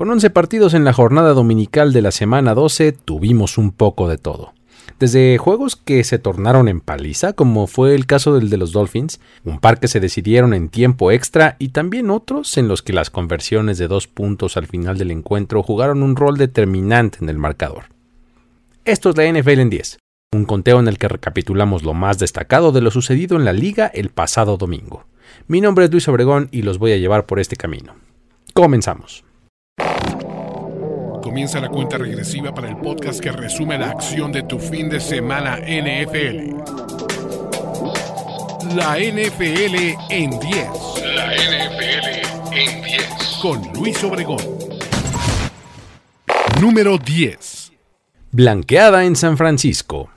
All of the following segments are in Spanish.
Con 11 partidos en la jornada dominical de la semana 12 tuvimos un poco de todo. Desde juegos que se tornaron en paliza, como fue el caso del de los Dolphins, un par que se decidieron en tiempo extra y también otros en los que las conversiones de dos puntos al final del encuentro jugaron un rol determinante en el marcador. Esto es la NFL en 10, un conteo en el que recapitulamos lo más destacado de lo sucedido en la liga el pasado domingo. Mi nombre es Luis Obregón y los voy a llevar por este camino. Comenzamos. Comienza la cuenta regresiva para el podcast que resume la acción de tu fin de semana NFL. La NFL en 10. La NFL en 10. Con Luis Obregón. Número 10. Blanqueada en San Francisco.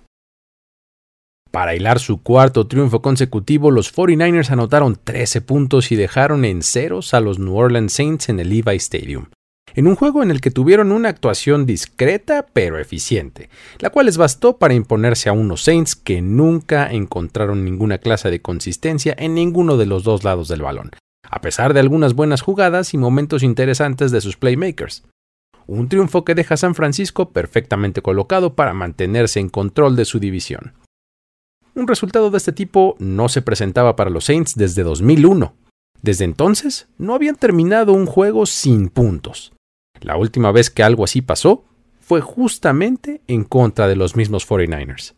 Para hilar su cuarto triunfo consecutivo, los 49ers anotaron 13 puntos y dejaron en ceros a los New Orleans Saints en el Levi Stadium en un juego en el que tuvieron una actuación discreta pero eficiente, la cual les bastó para imponerse a unos Saints que nunca encontraron ninguna clase de consistencia en ninguno de los dos lados del balón, a pesar de algunas buenas jugadas y momentos interesantes de sus playmakers. Un triunfo que deja a San Francisco perfectamente colocado para mantenerse en control de su división. Un resultado de este tipo no se presentaba para los Saints desde 2001. Desde entonces no habían terminado un juego sin puntos. La última vez que algo así pasó fue justamente en contra de los mismos 49ers.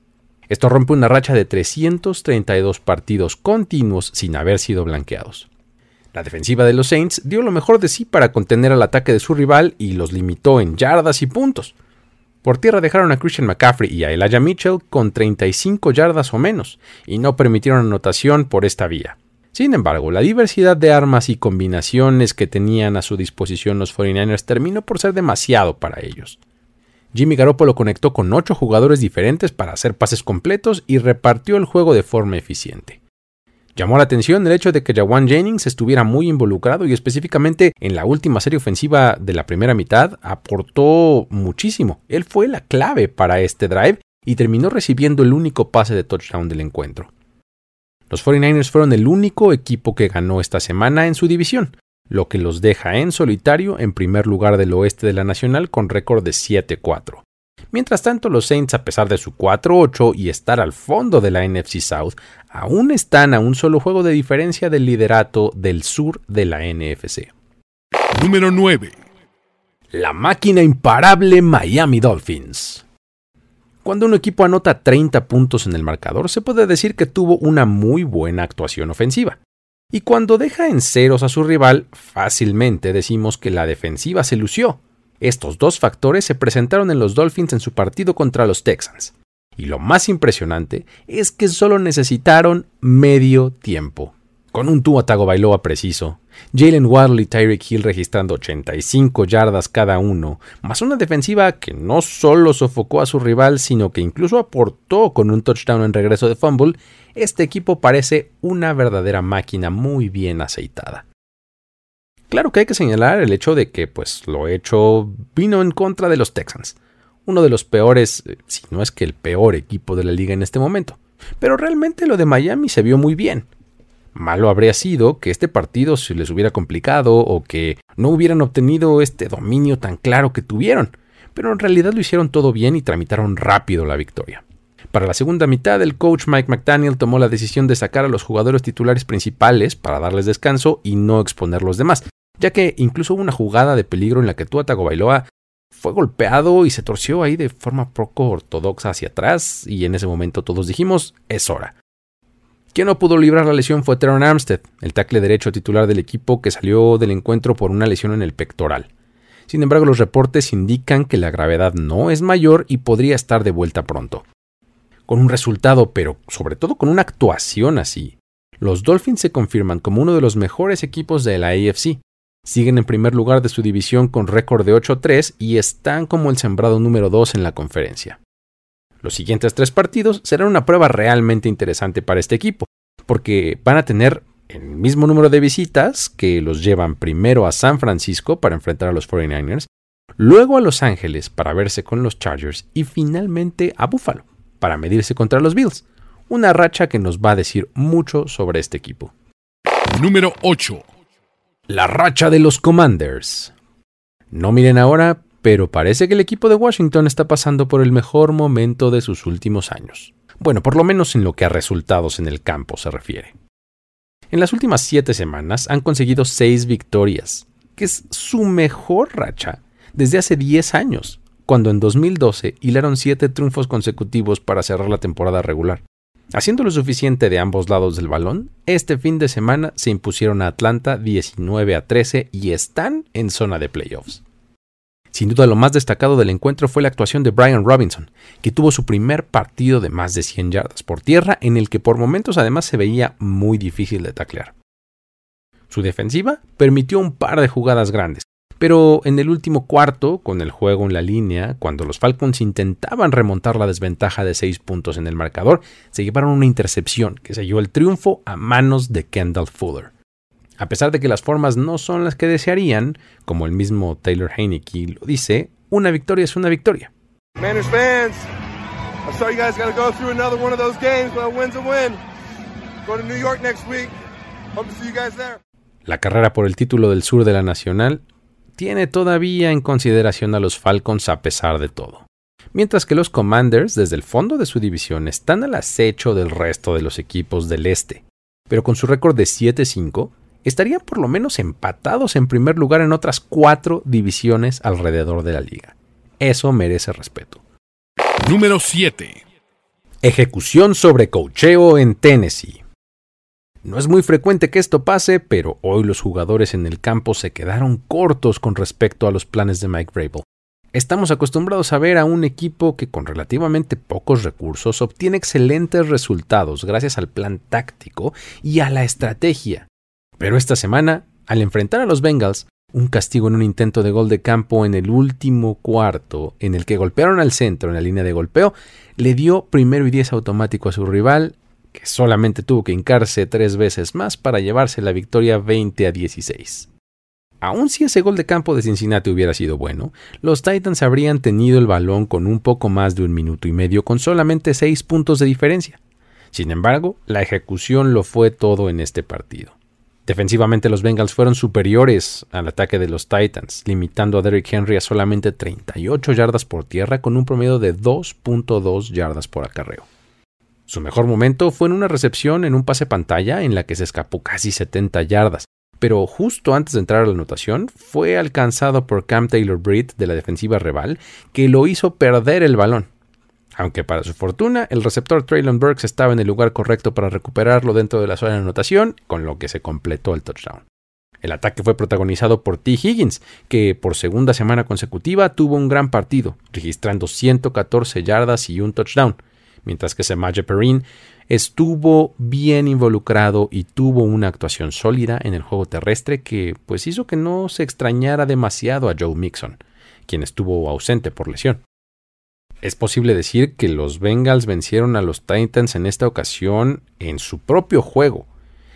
Esto rompe una racha de 332 partidos continuos sin haber sido blanqueados. La defensiva de los Saints dio lo mejor de sí para contener al ataque de su rival y los limitó en yardas y puntos. Por tierra dejaron a Christian McCaffrey y a Elijah Mitchell con 35 yardas o menos, y no permitieron anotación por esta vía. Sin embargo, la diversidad de armas y combinaciones que tenían a su disposición los 49ers terminó por ser demasiado para ellos. Jimmy Garoppolo conectó con ocho jugadores diferentes para hacer pases completos y repartió el juego de forma eficiente. Llamó la atención el hecho de que Jawan Jennings estuviera muy involucrado y específicamente en la última serie ofensiva de la primera mitad aportó muchísimo. Él fue la clave para este drive y terminó recibiendo el único pase de touchdown del encuentro. Los 49ers fueron el único equipo que ganó esta semana en su división, lo que los deja en solitario en primer lugar del oeste de la Nacional con récord de 7-4. Mientras tanto, los Saints, a pesar de su 4-8 y estar al fondo de la NFC South, aún están a un solo juego de diferencia del liderato del sur de la NFC. Número 9. La máquina imparable Miami Dolphins. Cuando un equipo anota 30 puntos en el marcador, se puede decir que tuvo una muy buena actuación ofensiva. Y cuando deja en ceros a su rival, fácilmente decimos que la defensiva se lució. Estos dos factores se presentaron en los Dolphins en su partido contra los Texans. Y lo más impresionante es que solo necesitaron medio tiempo. Con un Tua Tagovailoa preciso, Jalen Waddle y Tyreek Hill registrando 85 yardas cada uno, más una defensiva que no solo sofocó a su rival, sino que incluso aportó con un touchdown en regreso de fumble, este equipo parece una verdadera máquina muy bien aceitada. Claro que hay que señalar el hecho de que, pues, lo hecho vino en contra de los Texans, uno de los peores, eh, si no es que el peor equipo de la liga en este momento. Pero realmente lo de Miami se vio muy bien. Malo habría sido que este partido se les hubiera complicado o que no hubieran obtenido este dominio tan claro que tuvieron, pero en realidad lo hicieron todo bien y tramitaron rápido la victoria. Para la segunda mitad, el coach Mike McDaniel tomó la decisión de sacar a los jugadores titulares principales para darles descanso y no exponer los demás, ya que incluso hubo una jugada de peligro en la que Tua Tagovailoa fue golpeado y se torció ahí de forma poco ortodoxa hacia atrás y en ese momento todos dijimos es hora. Quien no pudo librar la lesión fue Teron Armstead, el tackle derecho titular del equipo que salió del encuentro por una lesión en el pectoral. Sin embargo, los reportes indican que la gravedad no es mayor y podría estar de vuelta pronto. Con un resultado, pero sobre todo con una actuación así, los Dolphins se confirman como uno de los mejores equipos de la AFC. Siguen en primer lugar de su división con récord de 8-3 y están como el sembrado número 2 en la conferencia. Los siguientes tres partidos serán una prueba realmente interesante para este equipo, porque van a tener el mismo número de visitas que los llevan primero a San Francisco para enfrentar a los 49ers, luego a Los Ángeles para verse con los Chargers y finalmente a Buffalo para medirse contra los Bills. Una racha que nos va a decir mucho sobre este equipo. Número 8. La racha de los Commanders. No miren ahora, pero parece que el equipo de Washington está pasando por el mejor momento de sus últimos años. Bueno, por lo menos en lo que a resultados en el campo se refiere. En las últimas siete semanas han conseguido seis victorias, que es su mejor racha desde hace 10 años, cuando en 2012 hilaron siete triunfos consecutivos para cerrar la temporada regular. Haciendo lo suficiente de ambos lados del balón, este fin de semana se impusieron a Atlanta 19 a 13 y están en zona de playoffs. Sin duda lo más destacado del encuentro fue la actuación de Brian Robinson, que tuvo su primer partido de más de 100 yardas por tierra en el que por momentos además se veía muy difícil de taclear. Su defensiva permitió un par de jugadas grandes, pero en el último cuarto, con el juego en la línea, cuando los Falcons intentaban remontar la desventaja de 6 puntos en el marcador, se llevaron una intercepción que selló el triunfo a manos de Kendall Fuller. A pesar de que las formas no son las que desearían, como el mismo Taylor Heineke lo dice, una victoria es una victoria. La carrera por el título del sur de la Nacional tiene todavía en consideración a los Falcons a pesar de todo. Mientras que los Commanders, desde el fondo de su división, están al acecho del resto de los equipos del este. Pero con su récord de 7-5, estarían por lo menos empatados en primer lugar en otras cuatro divisiones alrededor de la liga. Eso merece respeto. Número 7. Ejecución sobre cocheo en Tennessee. No es muy frecuente que esto pase, pero hoy los jugadores en el campo se quedaron cortos con respecto a los planes de Mike Vrabel. Estamos acostumbrados a ver a un equipo que con relativamente pocos recursos obtiene excelentes resultados gracias al plan táctico y a la estrategia, pero esta semana, al enfrentar a los Bengals, un castigo en un intento de gol de campo en el último cuarto, en el que golpearon al centro en la línea de golpeo, le dio primero y diez automático a su rival, que solamente tuvo que hincarse tres veces más para llevarse la victoria 20 a 16. Aun si ese gol de campo de Cincinnati hubiera sido bueno, los Titans habrían tenido el balón con un poco más de un minuto y medio con solamente seis puntos de diferencia. Sin embargo, la ejecución lo fue todo en este partido. Defensivamente los Bengals fueron superiores al ataque de los Titans, limitando a Derrick Henry a solamente 38 yardas por tierra con un promedio de 2.2 yardas por acarreo. Su mejor momento fue en una recepción en un pase pantalla en la que se escapó casi 70 yardas, pero justo antes de entrar a la anotación fue alcanzado por Cam Taylor Britt de la defensiva rival, que lo hizo perder el balón. Aunque para su fortuna, el receptor Traylon Burks estaba en el lugar correcto para recuperarlo dentro de la zona de anotación, con lo que se completó el touchdown. El ataque fue protagonizado por T. Higgins, que por segunda semana consecutiva tuvo un gran partido, registrando 114 yardas y un touchdown, mientras que Samaje Perrin estuvo bien involucrado y tuvo una actuación sólida en el juego terrestre que pues hizo que no se extrañara demasiado a Joe Mixon, quien estuvo ausente por lesión. Es posible decir que los Bengals vencieron a los Titans en esta ocasión en su propio juego.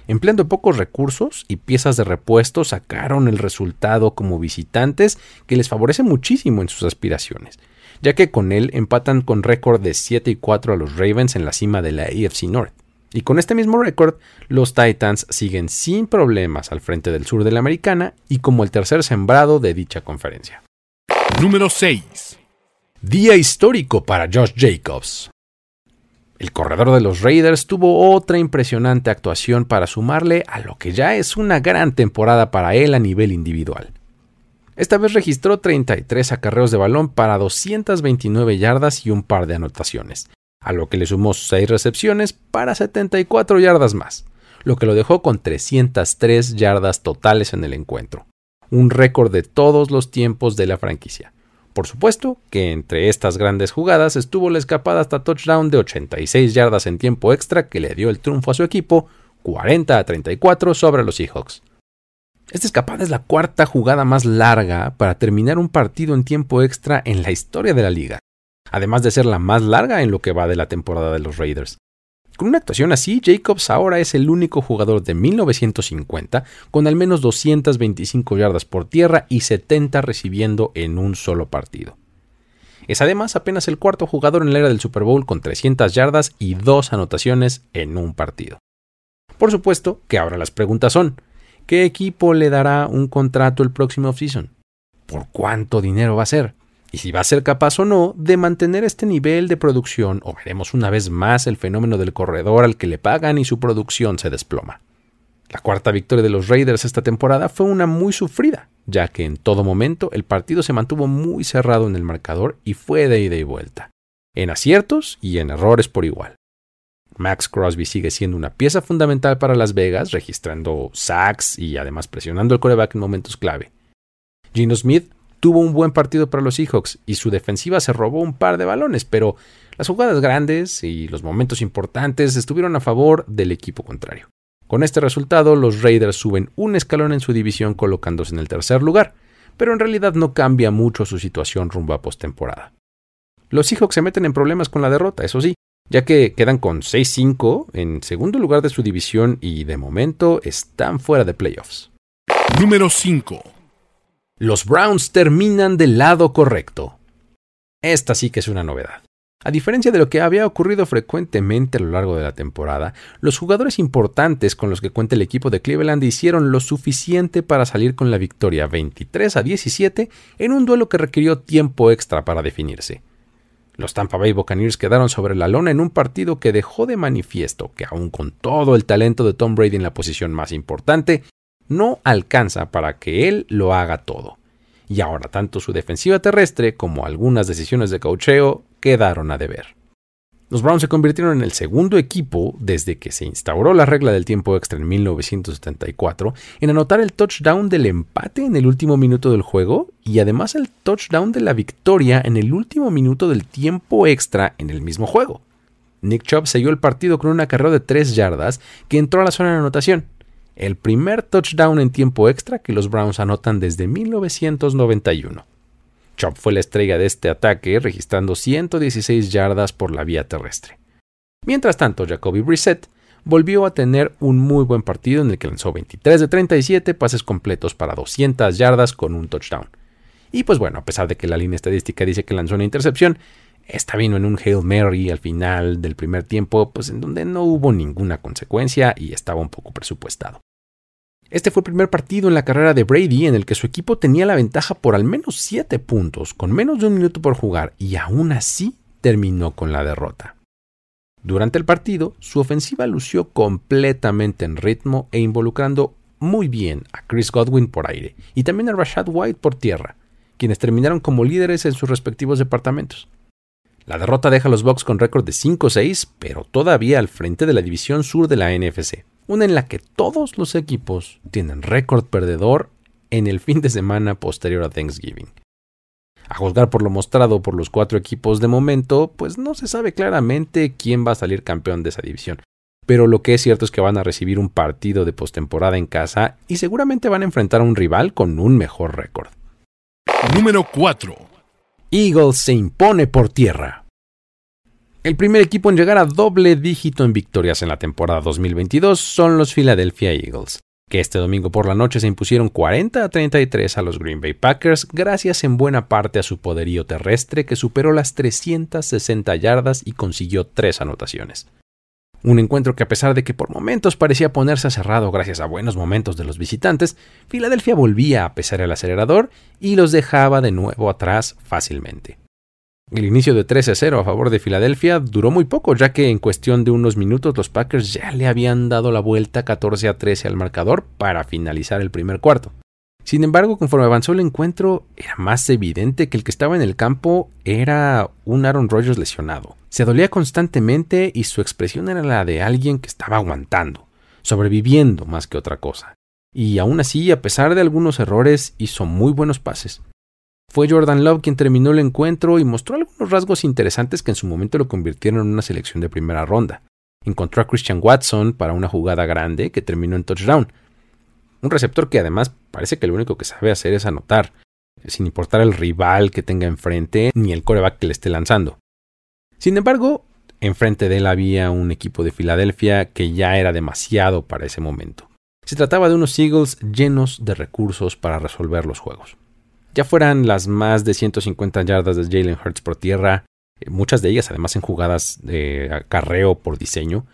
Empleando pocos recursos y piezas de repuesto sacaron el resultado como visitantes que les favorece muchísimo en sus aspiraciones, ya que con él empatan con récord de 7 y 4 a los Ravens en la cima de la AFC North. Y con este mismo récord, los Titans siguen sin problemas al frente del sur de la americana y como el tercer sembrado de dicha conferencia. Número 6. Día histórico para Josh Jacobs. El corredor de los Raiders tuvo otra impresionante actuación para sumarle a lo que ya es una gran temporada para él a nivel individual. Esta vez registró 33 acarreos de balón para 229 yardas y un par de anotaciones, a lo que le sumó 6 recepciones para 74 yardas más, lo que lo dejó con 303 yardas totales en el encuentro, un récord de todos los tiempos de la franquicia. Por supuesto que entre estas grandes jugadas estuvo la escapada hasta touchdown de 86 yardas en tiempo extra que le dio el triunfo a su equipo 40 a 34 sobre los Seahawks. Esta escapada es la cuarta jugada más larga para terminar un partido en tiempo extra en la historia de la liga, además de ser la más larga en lo que va de la temporada de los Raiders. Con una actuación así, Jacobs ahora es el único jugador de 1950 con al menos 225 yardas por tierra y 70 recibiendo en un solo partido. Es además apenas el cuarto jugador en la era del Super Bowl con 300 yardas y dos anotaciones en un partido. Por supuesto que ahora las preguntas son, ¿qué equipo le dará un contrato el próximo offseason? por cuánto dinero va a ser, y si va a ser capaz o no de mantener este nivel de producción, o veremos una vez más el fenómeno del corredor al que le pagan y su producción se desploma. La cuarta victoria de los Raiders esta temporada fue una muy sufrida, ya que en todo momento el partido se mantuvo muy cerrado en el marcador y fue de ida y vuelta, en aciertos y en errores por igual. Max Crosby sigue siendo una pieza fundamental para Las Vegas, registrando sacks y además presionando el coreback en momentos clave. Gino Smith tuvo un buen partido para los Seahawks y su defensiva se robó un par de balones, pero las jugadas grandes y los momentos importantes estuvieron a favor del equipo contrario. Con este resultado, los Raiders suben un escalón en su división colocándose en el tercer lugar, pero en realidad no cambia mucho su situación rumbo a postemporada. Los Seahawks se meten en problemas con la derrota, eso sí, ya que quedan con 6-5 en segundo lugar de su división y de momento están fuera de playoffs. Número 5. Los Browns terminan del lado correcto. Esta sí que es una novedad. A diferencia de lo que había ocurrido frecuentemente a lo largo de la temporada, los jugadores importantes con los que cuenta el equipo de Cleveland hicieron lo suficiente para salir con la victoria 23 a 17 en un duelo que requirió tiempo extra para definirse. Los Tampa Bay Buccaneers quedaron sobre la lona en un partido que dejó de manifiesto que aun con todo el talento de Tom Brady en la posición más importante, no alcanza para que él lo haga todo. Y ahora tanto su defensiva terrestre como algunas decisiones de cocheo quedaron a deber. Los Browns se convirtieron en el segundo equipo desde que se instauró la regla del tiempo extra en 1974 en anotar el touchdown del empate en el último minuto del juego y además el touchdown de la victoria en el último minuto del tiempo extra en el mismo juego. Nick Chubb selló el partido con una carrera de 3 yardas que entró a la zona de anotación, el primer touchdown en tiempo extra que los Browns anotan desde 1991. Chop fue la estrella de este ataque, registrando 116 yardas por la vía terrestre. Mientras tanto, Jacoby Brissett volvió a tener un muy buen partido en el que lanzó 23 de 37 pases completos para 200 yardas con un touchdown. Y pues bueno, a pesar de que la línea estadística dice que lanzó una intercepción, esta vino en un Hail Mary al final del primer tiempo, pues en donde no hubo ninguna consecuencia y estaba un poco presupuestado. Este fue el primer partido en la carrera de Brady en el que su equipo tenía la ventaja por al menos 7 puntos, con menos de un minuto por jugar, y aún así terminó con la derrota. Durante el partido, su ofensiva lució completamente en ritmo e involucrando muy bien a Chris Godwin por aire y también a Rashad White por tierra, quienes terminaron como líderes en sus respectivos departamentos. La derrota deja a los Bucks con récord de 5-6, pero todavía al frente de la división sur de la NFC una en la que todos los equipos tienen récord perdedor en el fin de semana posterior a Thanksgiving. A juzgar por lo mostrado por los cuatro equipos de momento, pues no se sabe claramente quién va a salir campeón de esa división. Pero lo que es cierto es que van a recibir un partido de postemporada en casa y seguramente van a enfrentar a un rival con un mejor récord. Número 4. Eagles se impone por tierra. El primer equipo en llegar a doble dígito en victorias en la temporada 2022 son los Philadelphia Eagles, que este domingo por la noche se impusieron 40 a 33 a los Green Bay Packers gracias en buena parte a su poderío terrestre que superó las 360 yardas y consiguió tres anotaciones. Un encuentro que a pesar de que por momentos parecía ponerse cerrado gracias a buenos momentos de los visitantes, Filadelfia volvía a pesar el acelerador y los dejaba de nuevo atrás fácilmente. El inicio de 13-0 a favor de Filadelfia duró muy poco, ya que en cuestión de unos minutos los Packers ya le habían dado la vuelta 14-13 al marcador para finalizar el primer cuarto. Sin embargo, conforme avanzó el encuentro, era más evidente que el que estaba en el campo era un Aaron Rodgers lesionado. Se dolía constantemente y su expresión era la de alguien que estaba aguantando, sobreviviendo más que otra cosa. Y aún así, a pesar de algunos errores, hizo muy buenos pases. Fue Jordan Love quien terminó el encuentro y mostró algunos rasgos interesantes que en su momento lo convirtieron en una selección de primera ronda. Encontró a Christian Watson para una jugada grande que terminó en touchdown. Un receptor que además parece que lo único que sabe hacer es anotar, sin importar el rival que tenga enfrente ni el coreback que le esté lanzando. Sin embargo, enfrente de él había un equipo de Filadelfia que ya era demasiado para ese momento. Se trataba de unos Eagles llenos de recursos para resolver los juegos. Ya fueran las más de 150 yardas de Jalen Hurts por tierra, eh, muchas de ellas además en jugadas de acarreo por diseño,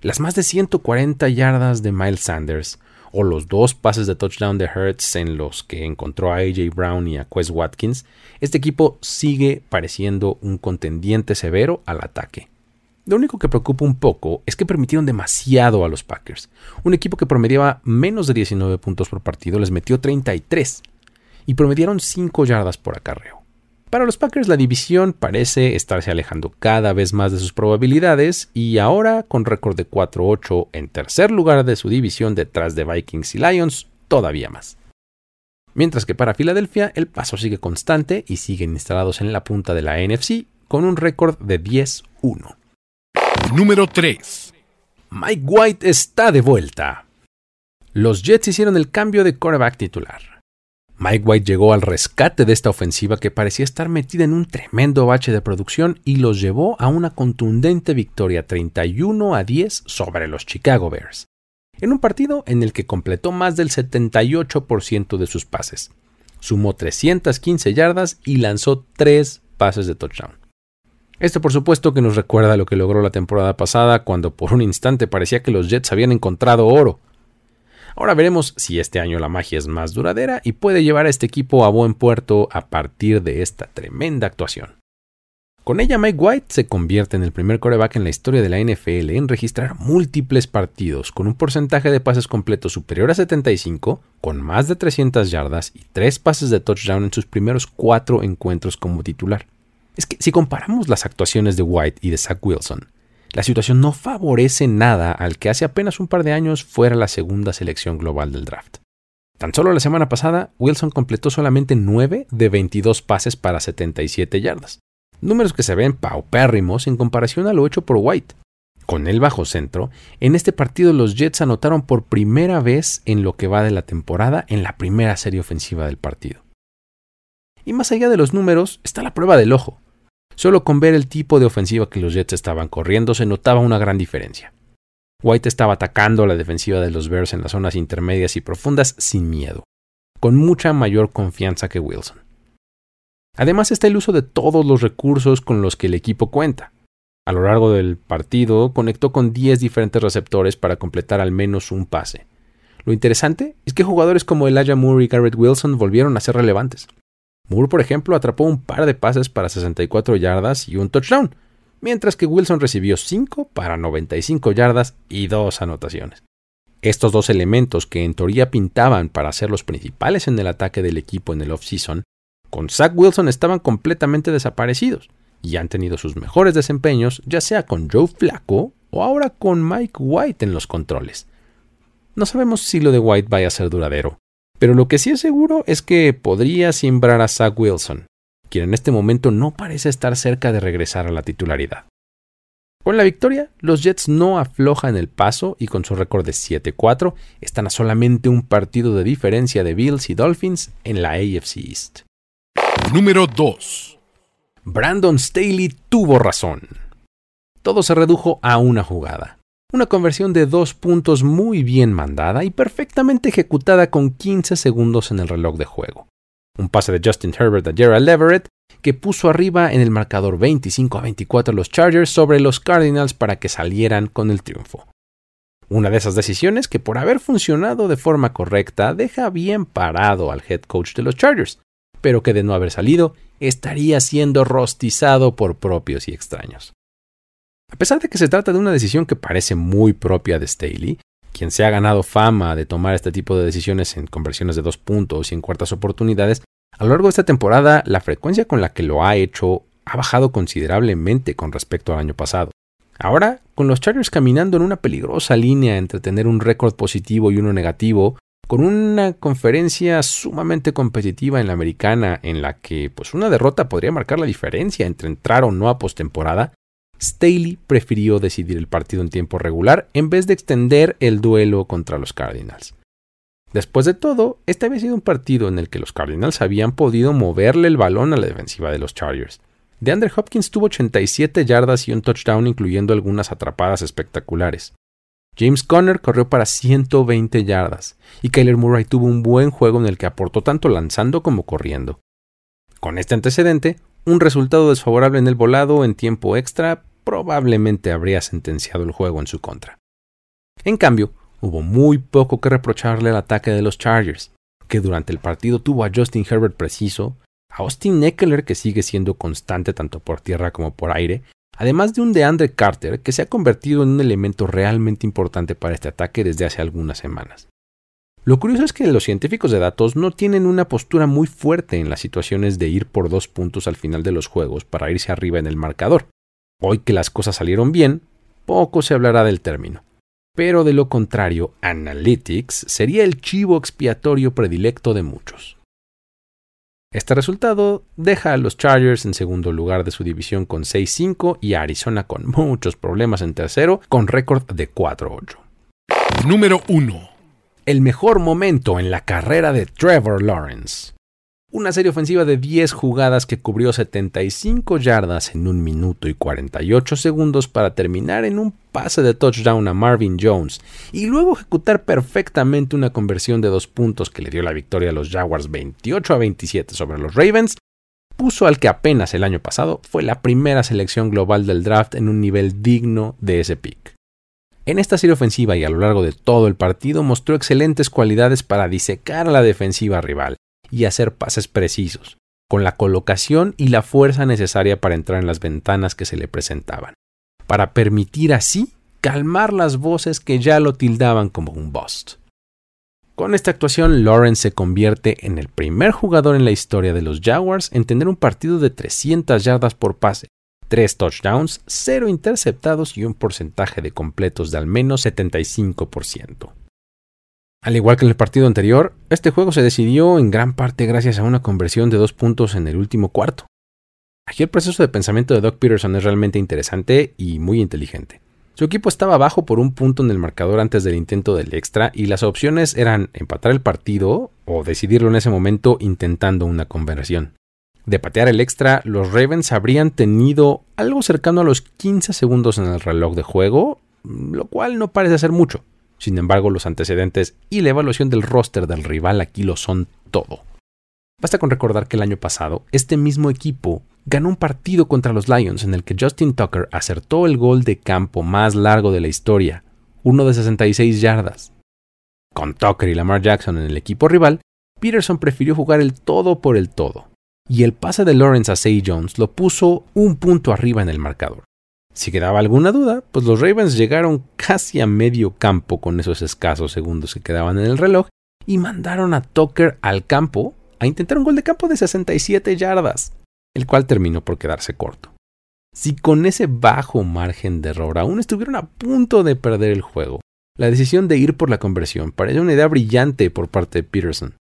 las más de 140 yardas de Miles Sanders, o los dos pases de touchdown de Hertz en los que encontró a AJ Brown y a Quest Watkins, este equipo sigue pareciendo un contendiente severo al ataque. Lo único que preocupa un poco es que permitieron demasiado a los Packers. Un equipo que promediaba menos de 19 puntos por partido les metió 33 y promediaron 5 yardas por acarreo. Para los Packers la división parece estarse alejando cada vez más de sus probabilidades y ahora con récord de 4-8 en tercer lugar de su división detrás de Vikings y Lions, todavía más. Mientras que para Filadelfia el paso sigue constante y siguen instalados en la punta de la NFC con un récord de 10-1. Número 3. Mike White está de vuelta. Los Jets hicieron el cambio de quarterback titular. Mike White llegó al rescate de esta ofensiva que parecía estar metida en un tremendo bache de producción y los llevó a una contundente victoria 31 a 10 sobre los Chicago Bears, en un partido en el que completó más del 78% de sus pases. Sumó 315 yardas y lanzó 3 pases de touchdown. Esto por supuesto que nos recuerda lo que logró la temporada pasada cuando por un instante parecía que los Jets habían encontrado oro Ahora veremos si este año la magia es más duradera y puede llevar a este equipo a buen puerto a partir de esta tremenda actuación. Con ella, Mike White se convierte en el primer coreback en la historia de la NFL en registrar múltiples partidos con un porcentaje de pases completos superior a 75, con más de 300 yardas y 3 pases de touchdown en sus primeros 4 encuentros como titular. Es que si comparamos las actuaciones de White y de Zach Wilson, la situación no favorece nada al que hace apenas un par de años fuera la segunda selección global del draft. Tan solo la semana pasada, Wilson completó solamente 9 de 22 pases para 77 yardas, números que se ven paupérrimos en comparación a lo hecho por White. Con el bajo centro, en este partido los Jets anotaron por primera vez en lo que va de la temporada en la primera serie ofensiva del partido. Y más allá de los números está la prueba del ojo. Solo con ver el tipo de ofensiva que los Jets estaban corriendo se notaba una gran diferencia. White estaba atacando la defensiva de los Bears en las zonas intermedias y profundas sin miedo, con mucha mayor confianza que Wilson. Además está el uso de todos los recursos con los que el equipo cuenta. A lo largo del partido conectó con 10 diferentes receptores para completar al menos un pase. Lo interesante es que jugadores como Elijah Moore y Garrett Wilson volvieron a ser relevantes. Moore, por ejemplo, atrapó un par de pases para 64 yardas y un touchdown, mientras que Wilson recibió 5 para 95 yardas y 2 anotaciones. Estos dos elementos que en teoría pintaban para ser los principales en el ataque del equipo en el offseason, con Zach Wilson estaban completamente desaparecidos y han tenido sus mejores desempeños ya sea con Joe Flacco o ahora con Mike White en los controles. No sabemos si lo de White vaya a ser duradero, pero lo que sí es seguro es que podría simbrar a Zach Wilson, quien en este momento no parece estar cerca de regresar a la titularidad. Con la victoria, los Jets no aflojan el paso y con su récord de 7-4 están a solamente un partido de diferencia de Bills y Dolphins en la AFC East. Número 2. Brandon Staley tuvo razón. Todo se redujo a una jugada. Una conversión de dos puntos muy bien mandada y perfectamente ejecutada con 15 segundos en el reloj de juego. Un pase de Justin Herbert a Gerald Everett que puso arriba en el marcador 25 a 24 los Chargers sobre los Cardinals para que salieran con el triunfo. Una de esas decisiones que por haber funcionado de forma correcta deja bien parado al head coach de los Chargers, pero que de no haber salido estaría siendo rostizado por propios y extraños. A pesar de que se trata de una decisión que parece muy propia de Staley, quien se ha ganado fama de tomar este tipo de decisiones en conversiones de dos puntos y en cuartas oportunidades, a lo largo de esta temporada la frecuencia con la que lo ha hecho ha bajado considerablemente con respecto al año pasado. Ahora, con los Chargers caminando en una peligrosa línea entre tener un récord positivo y uno negativo, con una conferencia sumamente competitiva en la americana en la que pues una derrota podría marcar la diferencia entre entrar o no a postemporada, Staley prefirió decidir el partido en tiempo regular en vez de extender el duelo contra los Cardinals. Después de todo, este había sido un partido en el que los Cardinals habían podido moverle el balón a la defensiva de los Chargers. DeAndre Hopkins tuvo 87 yardas y un touchdown incluyendo algunas atrapadas espectaculares. James Conner corrió para 120 yardas y Kyler Murray tuvo un buen juego en el que aportó tanto lanzando como corriendo. Con este antecedente, un resultado desfavorable en el volado en tiempo extra probablemente habría sentenciado el juego en su contra. En cambio, hubo muy poco que reprocharle al ataque de los Chargers, que durante el partido tuvo a Justin Herbert preciso, a Austin Eckler que sigue siendo constante tanto por tierra como por aire, además de un DeAndre Carter que se ha convertido en un elemento realmente importante para este ataque desde hace algunas semanas. Lo curioso es que los científicos de datos no tienen una postura muy fuerte en las situaciones de ir por dos puntos al final de los juegos para irse arriba en el marcador. Hoy que las cosas salieron bien, poco se hablará del término. Pero de lo contrario, Analytics sería el chivo expiatorio predilecto de muchos. Este resultado deja a los Chargers en segundo lugar de su división con 6-5 y a Arizona con muchos problemas en tercero con récord de 4-8. Número 1. El mejor momento en la carrera de Trevor Lawrence. Una serie ofensiva de 10 jugadas que cubrió 75 yardas en un minuto y 48 segundos para terminar en un pase de touchdown a Marvin Jones y luego ejecutar perfectamente una conversión de dos puntos que le dio la victoria a los Jaguars 28 a 27 sobre los Ravens, puso al que apenas el año pasado fue la primera selección global del draft en un nivel digno de ese pick. En esta serie ofensiva y a lo largo de todo el partido mostró excelentes cualidades para disecar a la defensiva rival y hacer pases precisos, con la colocación y la fuerza necesaria para entrar en las ventanas que se le presentaban, para permitir así calmar las voces que ya lo tildaban como un bust. Con esta actuación, Lawrence se convierte en el primer jugador en la historia de los Jaguars en tener un partido de 300 yardas por pase, 3 touchdowns, 0 interceptados y un porcentaje de completos de al menos 75%. Al igual que en el partido anterior, este juego se decidió en gran parte gracias a una conversión de dos puntos en el último cuarto. Aquí el proceso de pensamiento de Doc Peterson es realmente interesante y muy inteligente. Su equipo estaba abajo por un punto en el marcador antes del intento del extra y las opciones eran empatar el partido o decidirlo en ese momento intentando una conversión. De patear el extra, los Ravens habrían tenido algo cercano a los 15 segundos en el reloj de juego, lo cual no parece ser mucho. Sin embargo, los antecedentes y la evaluación del roster del rival aquí lo son todo. Basta con recordar que el año pasado, este mismo equipo ganó un partido contra los Lions en el que Justin Tucker acertó el gol de campo más largo de la historia, uno de 66 yardas. Con Tucker y Lamar Jackson en el equipo rival, Peterson prefirió jugar el todo por el todo, y el pase de Lawrence a Say Jones lo puso un punto arriba en el marcador. Si quedaba alguna duda, pues los Ravens llegaron casi a medio campo con esos escasos segundos que quedaban en el reloj y mandaron a Tucker al campo a intentar un gol de campo de 67 yardas, el cual terminó por quedarse corto. Si con ese bajo margen de error aún estuvieron a punto de perder el juego, la decisión de ir por la conversión parecía una idea brillante por parte de Peterson.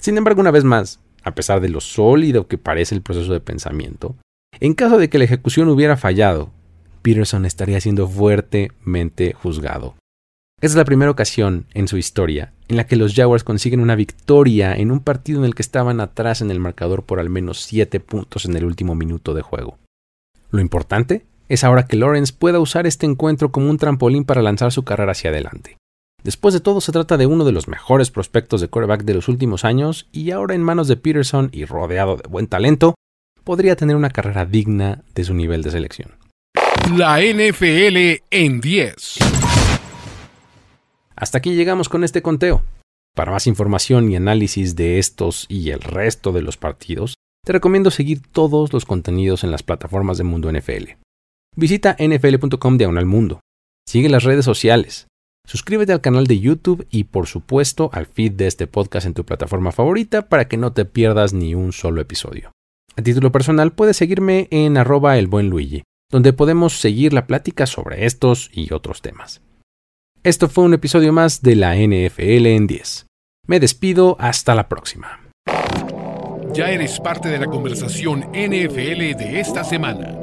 Sin embargo, una vez más, a pesar de lo sólido que parece el proceso de pensamiento, en caso de que la ejecución hubiera fallado Peterson estaría siendo fuertemente juzgado. Es la primera ocasión en su historia en la que los Jaguars consiguen una victoria en un partido en el que estaban atrás en el marcador por al menos 7 puntos en el último minuto de juego. Lo importante es ahora que Lawrence pueda usar este encuentro como un trampolín para lanzar su carrera hacia adelante. Después de todo, se trata de uno de los mejores prospectos de quarterback de los últimos años y ahora en manos de Peterson y rodeado de buen talento, podría tener una carrera digna de su nivel de selección. La NFL en 10. Hasta aquí llegamos con este conteo. Para más información y análisis de estos y el resto de los partidos, te recomiendo seguir todos los contenidos en las plataformas de Mundo NFL. Visita nfl.com diagonal mundo. Sigue las redes sociales. Suscríbete al canal de YouTube y por supuesto al feed de este podcast en tu plataforma favorita para que no te pierdas ni un solo episodio. A título personal puedes seguirme en arroba el buen Luigi donde podemos seguir la plática sobre estos y otros temas. Esto fue un episodio más de la NFL en 10. Me despido hasta la próxima. Ya eres parte de la conversación NFL de esta semana.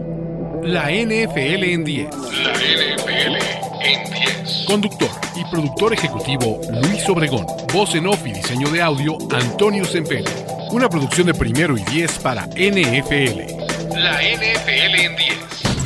La NFL en 10. La NFL en 10. Conductor y productor ejecutivo Luis Obregón. Voz en off y diseño de audio Antonio Sempere. Una producción de primero y 10 para NFL. La NFL en 10.